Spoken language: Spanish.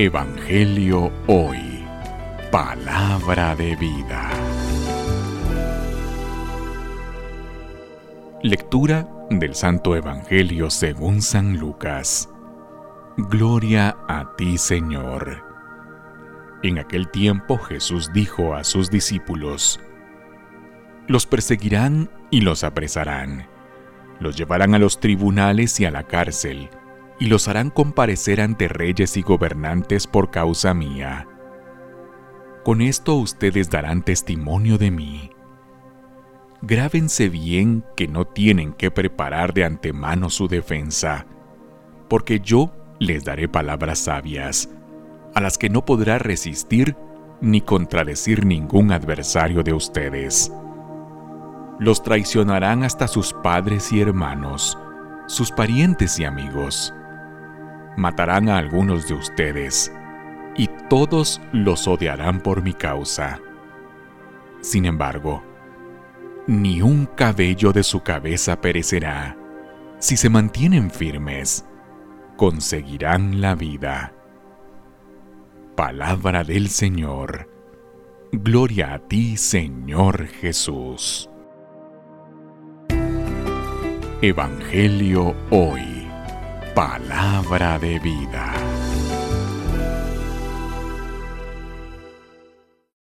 Evangelio Hoy. Palabra de vida. Lectura del Santo Evangelio según San Lucas. Gloria a ti, Señor. En aquel tiempo Jesús dijo a sus discípulos, Los perseguirán y los apresarán, los llevarán a los tribunales y a la cárcel, y los harán comparecer ante reyes y gobernantes por causa mía. Con esto ustedes darán testimonio de mí. Grábense bien que no tienen que preparar de antemano su defensa, porque yo les daré palabras sabias, a las que no podrá resistir ni contradecir ningún adversario de ustedes. Los traicionarán hasta sus padres y hermanos, sus parientes y amigos matarán a algunos de ustedes, y todos los odiarán por mi causa. Sin embargo, ni un cabello de su cabeza perecerá. Si se mantienen firmes, conseguirán la vida. Palabra del Señor. Gloria a ti, Señor Jesús. Evangelio hoy. Palabra de vida.